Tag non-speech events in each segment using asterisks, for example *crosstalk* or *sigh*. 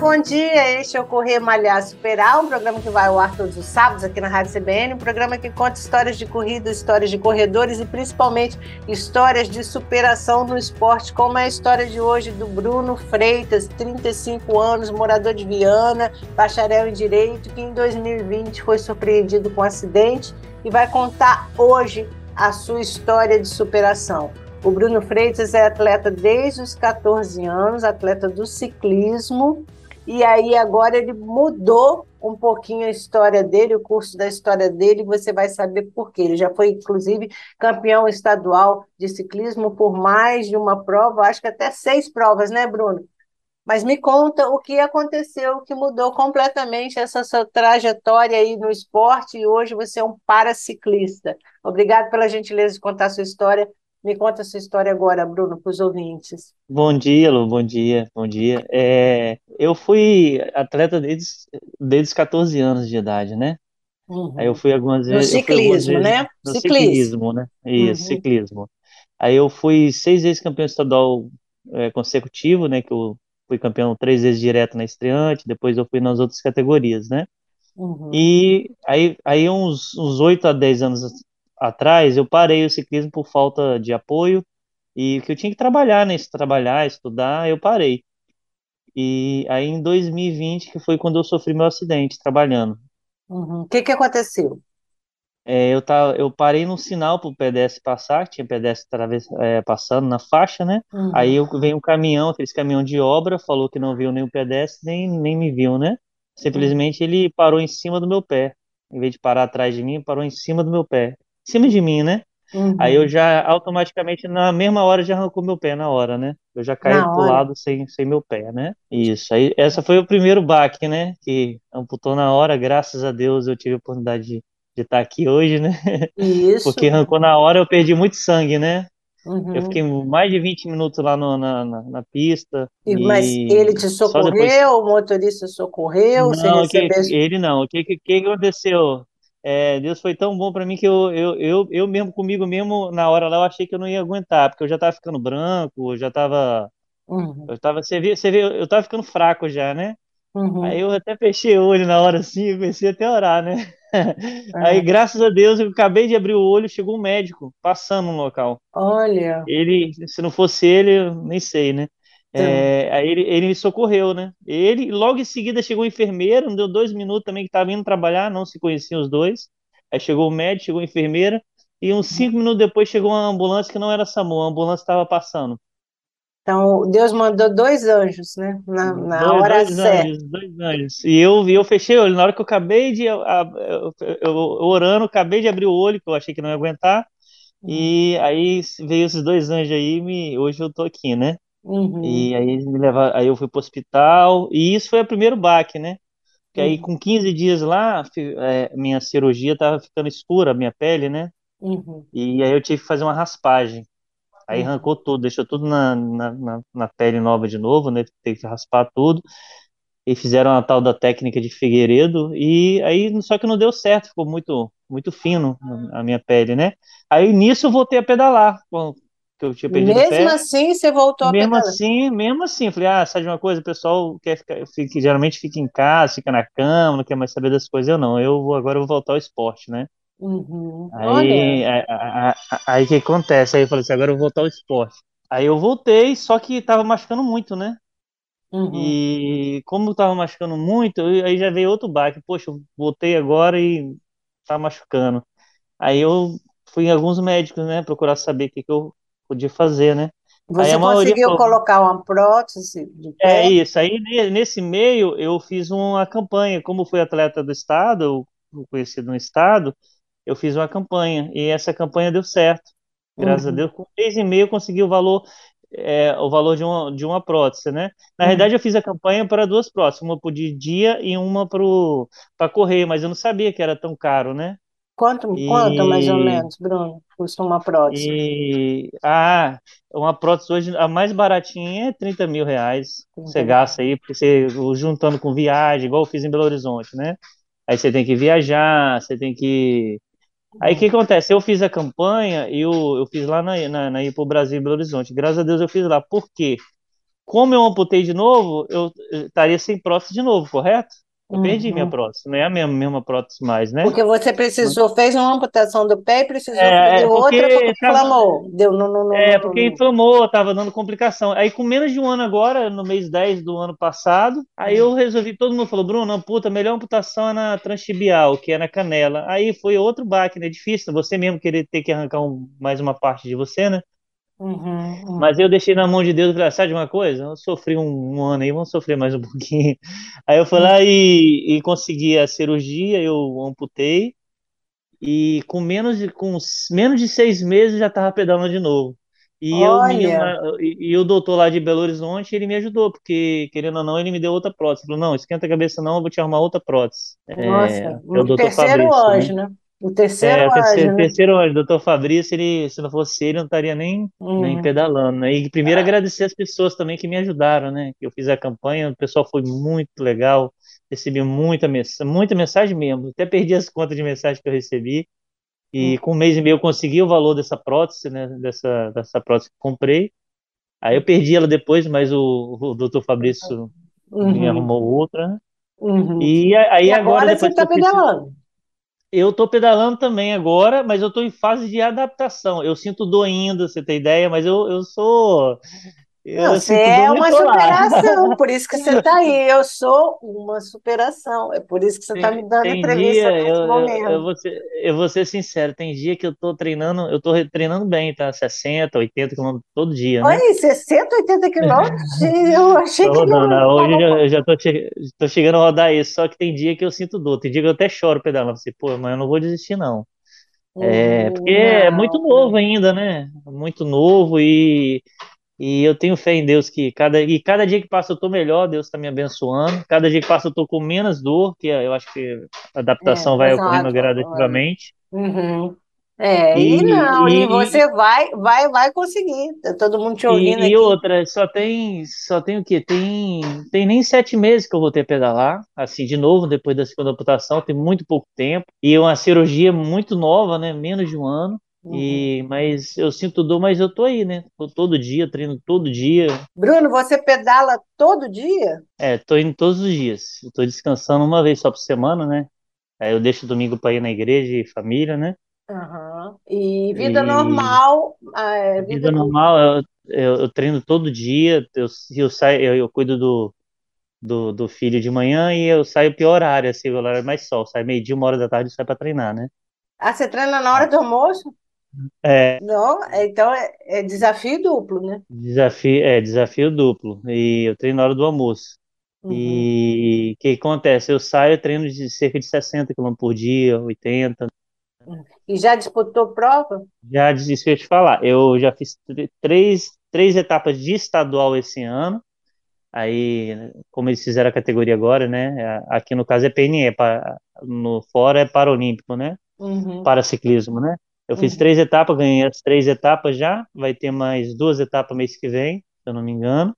Bom dia. Este é o Correr Malhar Superar, um programa que vai ao ar todos os sábados aqui na Rádio CBN, um programa que conta histórias de corrida, histórias de corredores e principalmente histórias de superação no esporte, como é a história de hoje do Bruno Freitas, 35 anos, morador de Viana, bacharel em Direito, que em 2020 foi surpreendido com um acidente e vai contar hoje a sua história de superação. O Bruno Freitas é atleta desde os 14 anos, atleta do ciclismo, e aí agora ele mudou um pouquinho a história dele, o curso da história dele, você vai saber por quê. Ele já foi, inclusive, campeão estadual de ciclismo por mais de uma prova, acho que até seis provas, né, Bruno? Mas me conta o que aconteceu que mudou completamente essa sua trajetória aí no esporte e hoje você é um paraciclista. Obrigado pela gentileza de contar a sua história. Me conta essa história agora, Bruno, para os ouvintes. Bom dia, Lu, bom dia, bom dia. É, eu fui atleta desde, desde os 14 anos de idade, né? Uhum. Aí eu fui algumas vezes. No ciclismo, vezes, né? No ciclismo, ciclismo né? Isso, uhum. ciclismo. Aí eu fui seis vezes campeão estadual é, consecutivo, né? Que eu fui campeão três vezes direto na estreante, depois eu fui nas outras categorias, né? Uhum. E aí, aí uns, uns 8 a 10 anos atrás, eu parei o ciclismo por falta de apoio e que eu tinha que trabalhar, né? Trabalhar, estudar, eu parei. E aí em 2020, que foi quando eu sofri meu acidente trabalhando. Uhum. O que que aconteceu? É, eu, tava, eu parei no sinal para o pedestre passar, tinha pedestre é, passando na faixa, né? Uhum. Aí eu, veio um caminhão, aqueles caminhão de obra, falou que não viu nem o pedestre, nem, nem me viu, né? Simplesmente uhum. ele parou em cima do meu pé. Em vez de parar atrás de mim, parou em cima do meu pé cima de mim, né? Uhum. Aí eu já automaticamente, na mesma hora, já arrancou meu pé na hora, né? Eu já caí pro lado sem, sem meu pé, né? Isso. Aí essa foi o primeiro baque, né? Que amputou na hora, graças a Deus eu tive a oportunidade de, de estar aqui hoje, né? *laughs* Isso. Porque arrancou na hora, eu perdi muito sangue, né? Uhum. Eu fiquei mais de 20 minutos lá no, na, na, na, pista. E, mas ele te socorreu, depois... o motorista socorreu? Não, que, ele não. O que, que, que aconteceu? É, Deus foi tão bom para mim que eu, eu, eu, eu mesmo comigo mesmo, na hora lá, eu achei que eu não ia aguentar, porque eu já tava ficando branco, eu já tava. Uhum. Eu tava, você vê, você vê, eu tava ficando fraco já, né? Uhum. Aí eu até fechei o olho na hora assim, e comecei até a orar, né? *laughs* Aí, graças a Deus, eu acabei de abrir o olho, chegou um médico passando no local. Olha. Ele, se não fosse ele, eu nem sei, né? É, aí ele, ele, me socorreu, né? Ele, logo em seguida chegou o enfermeiro, não deu dois minutos também que estava indo trabalhar, não se conheciam os dois. Aí chegou o médico, chegou a enfermeira, e uns cinco minutos depois chegou uma ambulância que não era SAMU, a ambulância estava passando. Então, Deus mandou dois anjos, né? Na, na dois, hora dois certa. Anjos, dois anjos. E eu, eu fechei o olho. Na hora que eu acabei de. Eu, eu, eu, orando, acabei de abrir o olho, que eu achei que não ia aguentar. Uhum. E aí veio esses dois anjos aí, me, hoje eu tô aqui, né? Uhum. E aí me leva, aí eu fui pro hospital, e isso foi o primeiro baque, né? Que aí uhum. com 15 dias lá, é, minha cirurgia tava ficando escura, a minha pele, né? Uhum. E aí eu tive que fazer uma raspagem. Aí uhum. arrancou tudo, deixou tudo na, na, na, pele nova de novo, né? Teve que raspar tudo. E fizeram a tal da técnica de Figueiredo, e aí só que não deu certo, ficou muito muito fino a minha pele, né? Aí nisso eu voltei a pedalar, que eu tinha perdido Mesmo pé. assim, você voltou mesmo a pedalar? assim, mesmo assim, eu falei, ah, sabe de uma coisa, o pessoal quer ficar, fica, geralmente fica em casa, fica na cama, não quer mais saber das coisas, eu não, eu vou, agora eu vou voltar ao esporte, né? Uhum. Aí, aí o que acontece? Aí eu falei assim, agora eu vou voltar ao esporte. Aí eu voltei, só que tava machucando muito, né? Uhum. E como tava machucando muito, aí já veio outro baque. Poxa, eu voltei agora e tá machucando. Aí eu fui em alguns médicos, né, procurar saber o que, que eu podia fazer, né? Você conseguiu falou, colocar uma prótese? É isso, aí nesse meio eu fiz uma campanha, como fui atleta do estado, conhecido no estado, eu fiz uma campanha, e essa campanha deu certo, graças uhum. a Deus, com mês e meio eu consegui o valor, é, o valor de uma, de uma prótese, né? Na uhum. verdade eu fiz a campanha para duas próteses, uma por dia e uma para correr, mas eu não sabia que era tão caro, né? Quanto, quanto mais ou E, menos, Bruno, custa uma prótese? e ah, uma prótese hoje, a mais baratinha é 30 mil reais. Você gasta aí, porque você juntando com viagem, igual eu fiz em Belo Horizonte, né? Aí você tem que viajar, você tem que. Aí o que acontece? Eu fiz a campanha e eu, eu fiz lá na, na, na Ipo Brasil em Belo Horizonte. Graças a Deus eu fiz lá. Por quê? Como eu amputei de novo, eu eu estaria sem prótese de novo, correto? Eu perdi minha Uhum. prótese, não é a mesma, mesma prótese mais, né? Porque você precisou, fez uma amputação do pé e precisou É, fazer é outra porque tava, inflamou. Deu no, no, no, é porque inflamou, tava dando complicação. Aí com menos de um ano agora, no mês 10 do ano passado, aí eu resolvi, todo mundo falou, Bruno, amputa, a melhor amputação é na transtibial, que é na canela. Aí foi outro baque, né? Difícil, você mesmo querer ter que arrancar um- mais uma parte de você, né? Uhum, Mas uhum. eu deixei na mão de Deus, falei, "Ah, sabe de uma coisa? Eu sofri um, um ano aí, vamos sofrer mais um *laughs* pouquinho. Aí eu fui lá e, e consegui a cirurgia, eu amputei, e com menos de, com menos de seis meses já estava pedalando de novo. E eu, menino e, e o doutor lá de Belo Horizonte, ele me ajudou, porque, querendo ou não, ele me deu outra prótese. Ele falou, não, esquenta a cabeça não, eu vou te arrumar outra prótese. É, nossa, é o o doutor terceiro Fabrício, né? anjo, né? O terceiro É, o terceiro, anjo, né? terceiro ano, doutor Fabrício, ele, se não fosse ele, não estaria nem, nem Uhum. pedalando, né? E primeiro agradecer as pessoas também que me ajudaram, né? Que eu fiz a campanha, o pessoal foi muito legal, recebi muita mensagem, muita mensagem mesmo, até perdi as contas de mensagem que eu recebi, e com um mês e meio eu consegui o valor dessa prótese, né? Dessa, dessa prótese que eu comprei, aí eu perdi ela depois, mas o, o doutor Fabrício me Uhum. arrumou outra, né? Uhum. E aí E agora, agora você depois está pedalando. Eu tô pedalando também agora, mas eu tô em fase de adaptação. Eu sinto dor ainda, você tem ideia, mas eu, eu sou. Não, Eu você dor, é uma superação, por isso que você está aí. *laughs* Eu sou uma superação, é por isso que você está me dando entrevista dia, eu, nesse eu, eu momento. vou ser, eu vou ser sincero, tem dia que eu tô treinando, eu re- treinando bem, tá? 60, 80 quilômetros todo dia, né? Oi, 60, 80 quilômetros? *laughs* Eu achei que não rodando. Ah, Hoje eu já, eu che- tô chegando a rodar isso, só que tem dia que eu sinto dor, tem dia que eu até choro pedalando. Assim, pô, mas eu não vou desistir, não. É, porque é muito Não, novo ainda, né? Muito novo e, e eu tenho fé em Deus que cada, e cada dia que passa eu tô melhor, Deus está me abençoando. Cada dia que passa eu tô com menos dor, que eu acho que a adaptação é, vai ocorrendo exato. gradativamente. Uhum. É, E, e não, e e, você vai, vai, vai conseguir. Tá todo mundo te ouvindo e, e aqui. outra, só tem, só tem o quê? Tem, tem nem sete meses que eu voltei a pedalar, assim, de novo, depois da segunda amputação, tem muito pouco tempo. E é uma cirurgia muito nova, né? Menos de um ano. Uhum. E, mas eu sinto dor, mas eu tô aí, né? Tô todo dia, treino todo dia. Bruno, você pedala todo dia? É, tô indo todos os dias. Eu tô descansando uma vez só por semana, né? Aí eu deixo domingo para ir na igreja e família, né? Aham. E vida E normal, ah, é, vida vida normal, eu, eu, eu treino todo dia. Eu, eu saio, eu, eu cuido do, do, do filho de manhã e eu saio pior horário, assim, o horário é mais sol. Saio meio-dia, uma hora da tarde e saio para treinar, né? Ah, você treina na hora do almoço? É, Não, é, então é, é desafio duplo, né? desafio, é desafio duplo. E eu treino na hora do almoço. Uhum. E o que acontece? Eu saio, treino de cerca de 60 km por dia, 80. E já disputou prova? Já disse eu te falar. Eu já fiz tr- três, três etapas de estadual esse ano. Aí, como eles fizeram a categoria agora, né? Aqui no caso é PNE, pa- no fora é Paralímpico, né? Uhum. Para ciclismo, né? Eu fiz três etapas, ganhei as três etapas já. Vai ter mais duas etapas mês que vem, se eu não me engano.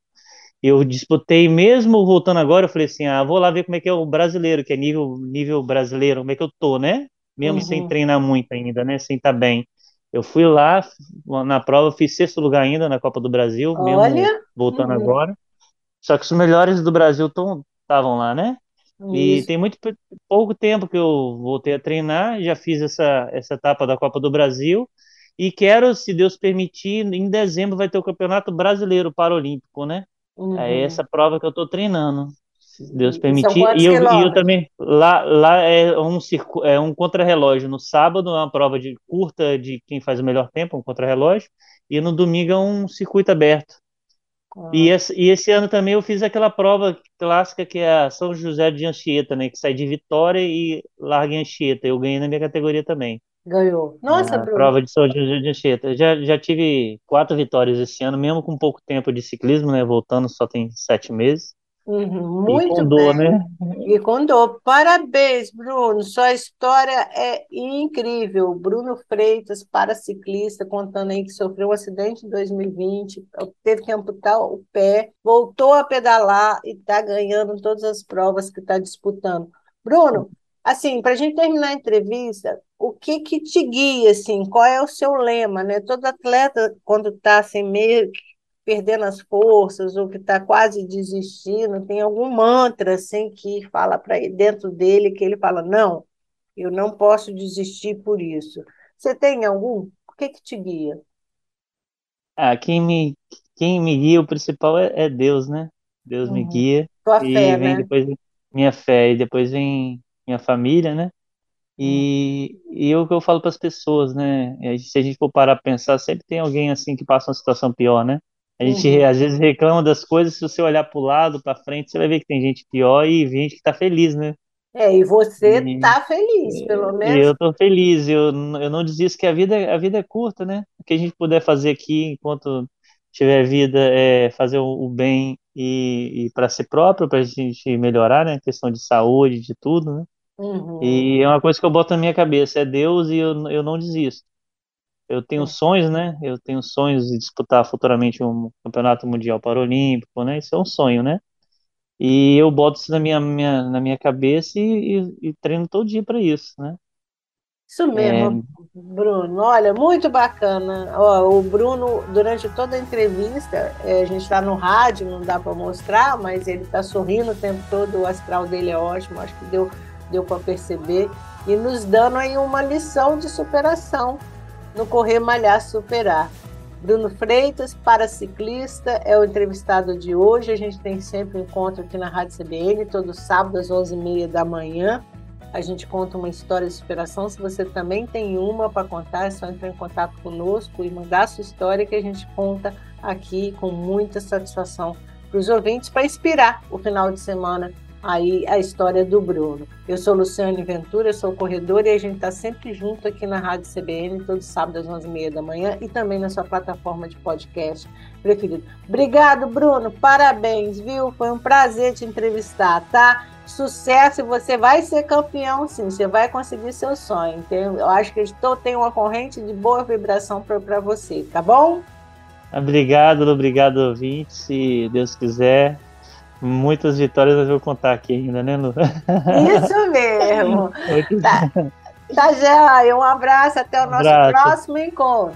Eu disputei, mesmo voltando agora, eu falei assim, ah, vou lá ver como é que é o brasileiro, que é nível, nível brasileiro, como é que eu tô, né? Mesmo sem Uhum. treinar muito ainda, né? Sem estar bem. Eu fui lá, na prova, fiz sexto lugar ainda na Copa do Brasil, mesmo Olha, voltando uhum. agora. Só que os melhores do Brasil estavam lá, né? E Isso. tem muito pouco tempo que eu voltei a treinar, já fiz essa, essa etapa da Copa do Brasil e quero, se Deus permitir, em dezembro vai ter o Campeonato Brasileiro Paralímpico, né? É Uhum. essa prova que eu estou treinando, se Deus permitir. E eu, e eu também, lá, lá é um, circu, é um contrarrelógio. No sábado é uma prova de curta de quem faz o melhor tempo, um contrarrelógio, e no domingo é um circuito aberto. E Ah, esse, e esse ano também eu fiz aquela prova clássica que é a São José de Anchieta, né? Que sai de Vitória e larga em Anchieta. Eu ganhei na minha categoria também. ganhou. Nossa, A Bruno. prova de São José de Anchieta. Já, já tive quatro vitórias esse ano, mesmo com pouco tempo de ciclismo, né? Voltando só tem sete meses. Uhum, muito e com dor, bem. né? E com dor. Parabéns, Bruno. Sua história é incrível. Bruno Freitas, paraciclista, contando aí que sofreu um acidente em 2020, teve que amputar o pé, voltou a pedalar e está ganhando todas as provas que está disputando. Bruno, assim, para a gente terminar a entrevista, o que que te guia, assim? Qual é o seu lema, né? Todo atleta, quando está assim, meio perdendo as forças ou que está quase desistindo, tem algum mantra assim que fala para dentro dele que ele fala não, eu não posso desistir por isso. Você tem algum? O que que te guia? Ah, quem me quem me guia, o principal é, é Deus, né? Deus me Uhum. guia Tua e fé, vem né? depois minha fé e depois vem minha família, né? Uhum. E, e é o que eu falo para as pessoas, né? E Se a gente for parar para pensar, sempre tem alguém assim que passa uma situação pior, né? A gente Uhum. às vezes reclama das coisas, se você olhar para o lado, para frente, você vai ver que tem gente pior e gente que está feliz, né? É, e você E, tá feliz, pelo e menos. eu tô feliz, eu, eu não desisto que a vida, a vida é curta, né? O que a gente puder fazer aqui enquanto tiver vida é fazer o, o bem e, e para si próprio, para a gente melhorar, né? Questão de saúde, de tudo, né? Uhum. E é uma coisa que eu boto na minha cabeça, é Deus e eu, eu não desisto. Eu tenho sonhos, né? Eu tenho sonhos de disputar futuramente um campeonato mundial paralímpico, né? Isso é um sonho, né? E eu boto isso na minha, minha, na minha cabeça e, e, e treino todo dia para isso, né? Isso É, mesmo, Bruno. Olha, muito bacana. Ó, o Bruno, durante toda a entrevista, eh, a gente está no rádio, não dá para mostrar, mas ele está sorrindo o tempo todo, o astral dele é ótimo, acho que deu, deu para perceber, e nos dando aí uma lição de superação no Correr Malhar Superar. Bruno Freitas, paraciclista, é o entrevistado de hoje. A gente tem sempre encontro aqui na Rádio CBN, todo sábado às 11h30 da manhã. A gente conta uma história de superação. Se você também tem uma para contar, é só entrar em contato conosco e mandar a sua história que a gente conta aqui com muita satisfação para os ouvintes, para inspirar o final de semana aí a história do Bruno. Eu sou Luciane Ventura, sou corredora e a gente está sempre junto aqui na Rádio CBN, todo sábado às 11h30 da manhã e também na sua plataforma de podcast preferido. Obrigado, Bruno. Parabéns, viu? Foi um prazer te entrevistar, tá? Sucesso, você vai ser campeão, sim. Você vai conseguir seu sonho. Eu acho que estou tem uma corrente de boa vibração para você, tá bom? obrigado, obrigado, ouvinte. Se Deus quiser, muitas vitórias eu vou contar aqui ainda, né, Lu? Isso mesmo. *laughs* Tá, tá. Um abraço, até o nosso abraço. próximo encontro.